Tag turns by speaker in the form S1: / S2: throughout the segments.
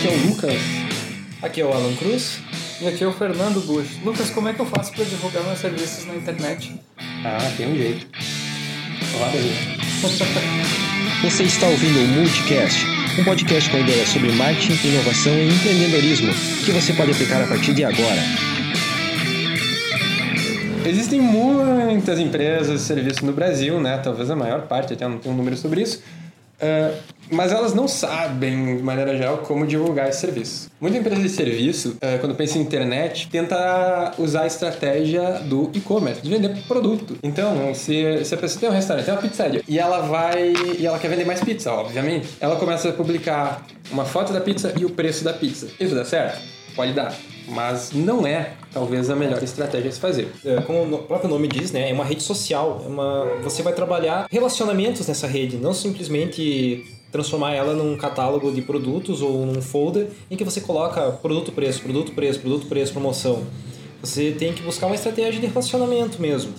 S1: Aqui é o Lucas.
S2: Aqui é o Alan Cruz.
S3: E aqui é o Fernando Bush. Lucas, como é que eu faço para divulgar meus serviços na internet?
S1: Ah, tem um jeito. Aí.
S4: Você está ouvindo o Multicast, um podcast com ideias sobre marketing, inovação e empreendedorismo que você pode aplicar a partir de agora.
S1: Existem muitas empresas de serviço no Brasil, né? Talvez a maior parte, até não tem um número sobre isso. Uh, mas elas não sabem, de maneira geral, como divulgar esse serviço. Muita empresa de serviço, uh, quando pensa em internet, tenta usar a estratégia do e-commerce, de vender produto. Então, se, se a pessoa tem um restaurante, tem uma pizzaria, e ela vai. e ela quer vender mais pizza, obviamente, ela começa a publicar uma foto da pizza e o preço da pizza. Isso dá certo? Pode dar mas não é talvez a melhor estratégia a se fazer.
S2: É, como o próprio nome diz, né, é uma rede social. É uma, você vai trabalhar relacionamentos nessa rede, não simplesmente transformar ela num catálogo de produtos ou num folder em que você coloca produto preço, produto preço, produto preço, promoção. Você tem que buscar uma estratégia de relacionamento mesmo.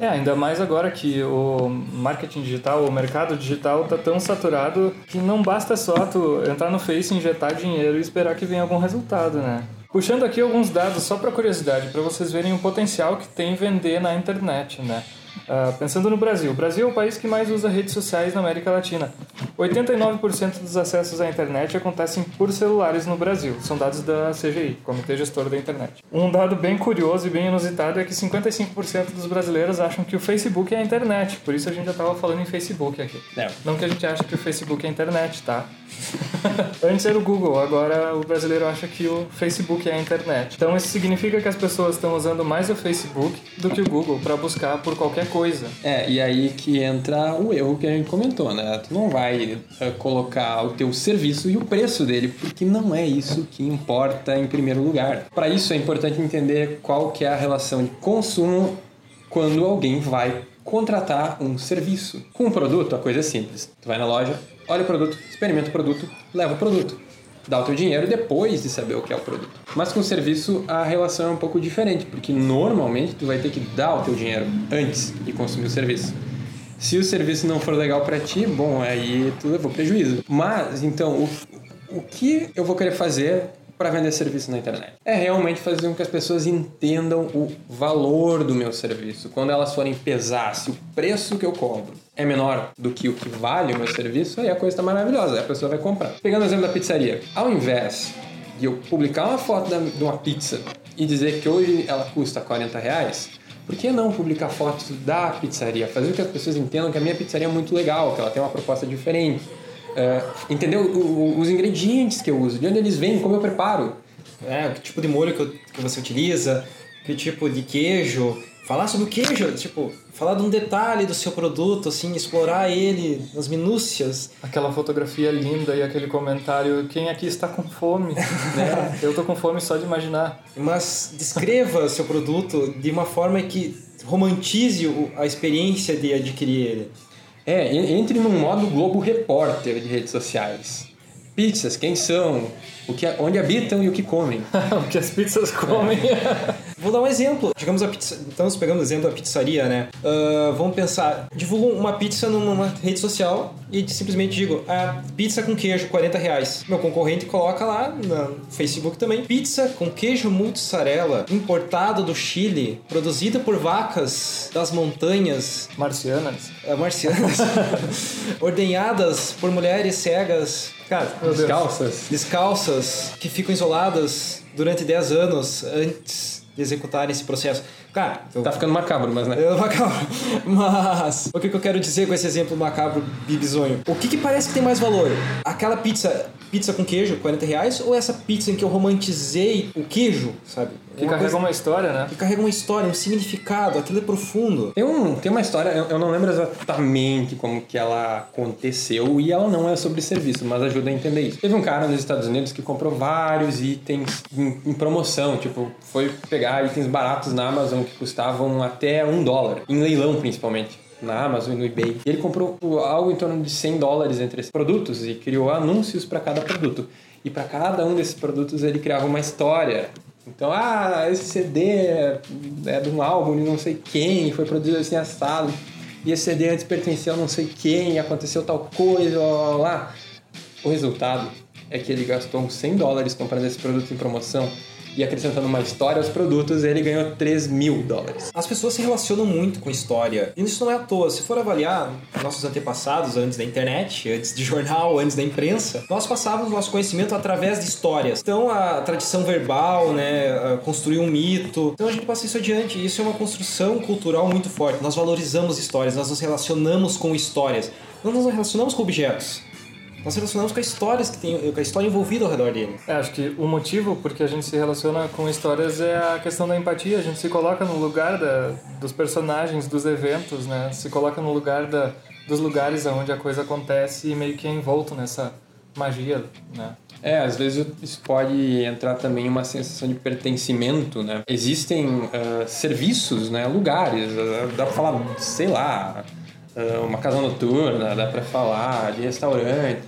S3: É, ainda mais agora que o marketing digital, o mercado digital está tão saturado que não basta só tu entrar no Face, injetar dinheiro e esperar que venha algum resultado, né? Puxando aqui alguns dados só para curiosidade, para vocês verem o potencial que tem vender na internet, né? Uh, pensando no Brasil, o Brasil é o país que mais usa redes sociais na América Latina. 89% dos acessos à internet acontecem por celulares no Brasil. São dados da CGI, Comitê Gestor da Internet. Um dado bem curioso e bem inusitado é que 55% dos brasileiros acham que o Facebook é a internet. Por isso a gente já estava falando em Facebook aqui. É. Não que a gente ache que o Facebook é a internet, tá? Antes era o Google, agora o brasileiro acha que o Facebook é a internet. Então isso significa que as pessoas estão usando mais o Facebook do que o Google para buscar por qualquer coisa.
S1: É, e aí que entra o erro que a gente comentou, né? Tu não vai uh, colocar o teu serviço e o preço dele, porque não é isso que importa em primeiro lugar. Para isso é importante entender qual que é a relação de consumo quando alguém vai contratar um serviço. Com um produto, a coisa é simples. Tu vai na loja, olha o produto, experimenta o produto, leva o produto. Dá o teu dinheiro depois de saber o que é o produto. Mas com o serviço a relação é um pouco diferente, porque normalmente tu vai ter que dar o teu dinheiro antes de consumir o serviço. Se o serviço não for legal para ti, bom, aí tu levou prejuízo. Mas então, o, o que eu vou querer fazer para vender serviço na internet. É realmente fazer com que as pessoas entendam o valor do meu serviço. Quando elas forem pesar se o preço que eu cobro é menor do que o que vale o meu serviço, aí a coisa está maravilhosa, aí a pessoa vai comprar. Pegando o exemplo da pizzaria, ao invés de eu publicar uma foto de uma pizza e dizer que hoje ela custa 40 reais, por que não publicar fotos da pizzaria? Fazer com que as pessoas entendam que a minha pizzaria é muito legal, que ela tem uma proposta diferente uh, entender o, o, os ingredientes que eu uso, de onde eles vêm, como eu preparo.
S2: É, que tipo de molho que, eu, que você utiliza, que tipo de queijo. Falar sobre o queijo, tipo, falar de um detalhe do seu produto, assim, explorar ele nas minúcias.
S3: Aquela fotografia linda e aquele comentário, quem aqui está com fome? né? Eu tô com fome só de imaginar.
S2: Mas descreva seu produto de uma forma que romantize a experiência de adquirir ele.
S1: É, entre num modo Globo Repórter de redes sociais. Pizzas, quem são? O que, onde habitam e o que comem.
S3: o que as pizzas comem.
S2: É. Vou dar um exemplo. Digamos a pizza. Estamos pegando o exemplo da pizzaria, né? Uh, vamos pensar. Divulgo uma pizza numa rede social e simplesmente digo: ah, pizza com queijo, 40 reais. Meu concorrente coloca lá no Facebook também: pizza com queijo mussarela, importado do Chile, produzida por vacas das montanhas.
S3: Marcianas.
S2: Uh, marcianas. ordenhadas por mulheres cegas.
S1: Cara, descalças.
S2: Descalças, que ficam isoladas durante 10 anos antes executarem esse processo. Cara,
S1: eu... tá ficando macabro, mas né?
S2: É macabro. Mas o que, que eu quero dizer com esse exemplo macabro bibizonho? O que, que parece que tem mais valor? Aquela pizza, pizza com queijo, 40 reais, ou essa pizza em que eu romantizei o queijo, sabe?
S3: Que uma carrega coisa... uma história, né?
S2: Que carrega uma história, um significado, aquilo é profundo.
S1: Tem, um, tem uma história, eu, eu não lembro exatamente como que ela aconteceu e ela não é sobre serviço, mas ajuda a entender isso. Teve um cara nos Estados Unidos que comprou vários itens em, em promoção, tipo, foi pegar itens baratos na Amazon que custavam até um dólar, em leilão principalmente na Amazon e no eBay. E ele comprou algo em torno de 100 dólares entre esses produtos e criou anúncios para cada produto. E para cada um desses produtos ele criava uma história. Então, ah, esse CD é, é de um álbum de não sei quem, foi produzido assim assado. E esse CD antes pertencia a não sei quem, aconteceu tal coisa, lá, lá. O resultado é que ele gastou 100 dólares comprando esse produto em promoção e acrescentando uma história aos produtos, ele ganhou 3 mil dólares.
S2: As pessoas se relacionam muito com história. E isso não é à toa. Se for avaliar nossos antepassados antes da internet, antes de jornal, antes da imprensa, nós passávamos nosso conhecimento através de histórias. Então a tradição verbal, né, construir um mito. Então a gente passa isso adiante. Isso é uma construção cultural muito forte. Nós valorizamos histórias, nós nos relacionamos com histórias. Não nos relacionamos com objetos nós relacionamos com as histórias que tem, com a história envolvida ao redor dele.
S3: É, acho que o motivo porque a gente se relaciona com histórias é a questão da empatia. A gente se coloca no lugar da, dos personagens, dos eventos, né? Se coloca no lugar da, dos lugares onde a coisa acontece e meio que é envolto nessa magia, né?
S1: É, às vezes isso pode entrar também uma sensação de pertencimento, né? Existem uh, serviços, né? Lugares, uh, dá pra falar, sei lá, uma casa noturna, dá pra falar de restaurante,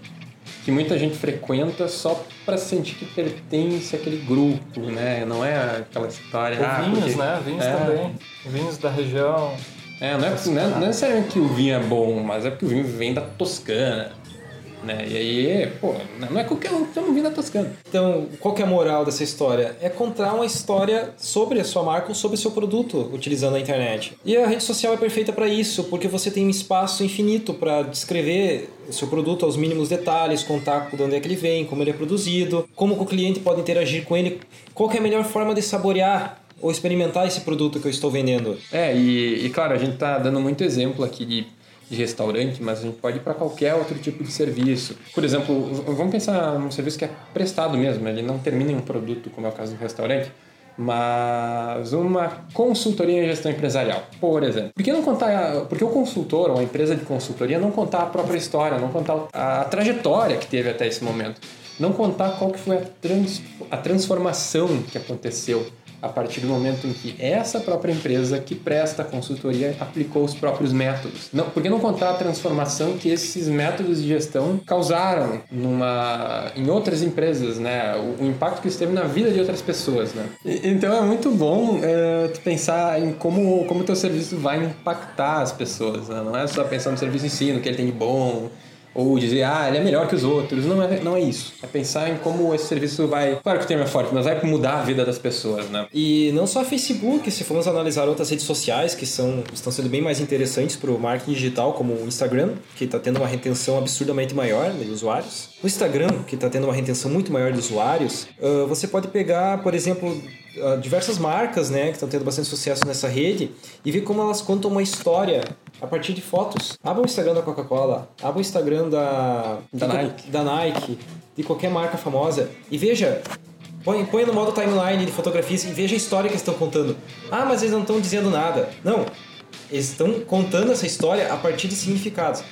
S1: que muita gente frequenta só para sentir que pertence àquele grupo, né? Não é aquela história.
S3: Ou ah, vinhos, porque... né? Vinhos é. também. Vinhos da região.
S1: É, não é, não, é, não é necessariamente que o vinho é bom, mas é porque o vinho vem da Toscana. Né? E aí, pô, não é qualquer um que tá vindo da Toscana.
S2: Então, qual que é a moral dessa história? É contar uma história sobre a sua marca ou sobre o seu produto utilizando a internet. E a rede social é perfeita para isso, porque você tem um espaço infinito para descrever o seu produto aos mínimos detalhes, contar de onde é que ele vem, como ele é produzido, como o cliente pode interagir com ele, qual é a melhor forma de saborear ou experimentar esse produto que eu estou vendendo.
S1: É, e, e claro, a gente está dando muito exemplo aqui de de restaurante, mas a gente pode ir para qualquer outro tipo de serviço. Por exemplo, vamos pensar num serviço que é prestado mesmo, ele não termina em um produto, como é o caso do restaurante, mas uma consultoria em gestão empresarial, por exemplo. Por que não contar, porque o consultor ou a empresa de consultoria não contar a própria história, não contar a trajetória que teve até esse momento, não contar qual que foi a, trans, a transformação que aconteceu a partir do momento em que essa própria empresa que presta a consultoria aplicou os próprios métodos. Não, por que não contar a transformação que esses métodos de gestão causaram numa, em outras empresas, né? O, o impacto que isso teve na vida de outras pessoas, né? E, então é muito bom é, tu pensar em como como o teu serviço vai impactar as pessoas, né? Não é só pensar no serviço em si, no que ele tem de bom, ou dizer, ah, ele é melhor que os outros. Não é, não é isso. É pensar em como esse serviço vai. Claro que o termo é forte, mas vai mudar a vida das pessoas, né?
S2: E não só Facebook, se formos analisar outras redes sociais que são, estão sendo bem mais interessantes para o marketing digital, como o Instagram, que está tendo uma retenção absurdamente maior de usuários. No Instagram, que está tendo uma retenção muito maior de usuários, uh, você pode pegar, por exemplo, uh, diversas marcas né, que estão tendo bastante sucesso nessa rede e ver como elas contam uma história a partir de fotos. Abra o Instagram da Coca-Cola, abra o Instagram da,
S1: da, Nike.
S2: da Nike, de qualquer marca famosa e veja Põe, põe no modo timeline de fotografias e veja a história que eles estão contando. Ah, mas eles não estão dizendo nada. Não. Eles estão contando essa história a partir de significados.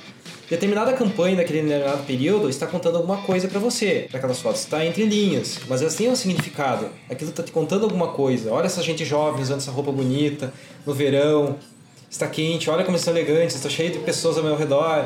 S2: Determinada campanha daquele determinado período está contando alguma coisa para você, aquelas fotos. Está entre linhas, mas elas têm um significado. Aquilo está te contando alguma coisa. Olha essa gente jovem usando essa roupa bonita no verão. Está quente, olha como eles são elegantes, está cheio de pessoas ao meu redor.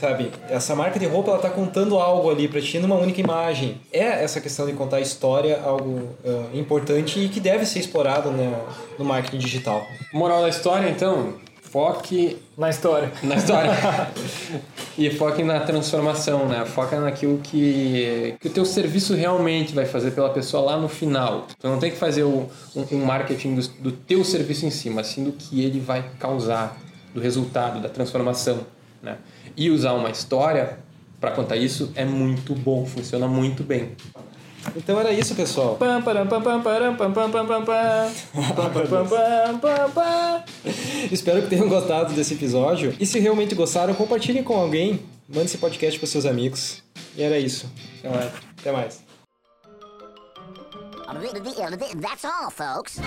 S2: Sabe? Essa marca de roupa ela está contando algo ali para ti numa única imagem. É essa questão de contar a história algo uh, importante e que deve ser explorado né, no marketing digital.
S1: Moral da história, então, foque
S3: na história.
S1: Na história. e foque na transformação, né? Foca naquilo que, que o teu serviço realmente vai fazer pela pessoa lá no final. Tu não tem que fazer o, um, um marketing do, do teu serviço em si, mas sim do que ele vai causar, do resultado, da transformação, né? E usar uma história para contar isso é muito bom, funciona muito bem.
S2: Então era isso, pessoal. Espero que tenham gostado desse episódio. E se realmente gostaram, compartilhem com alguém. Mande esse podcast para seus amigos. E era isso. Até mais.
S5: That's all, folks.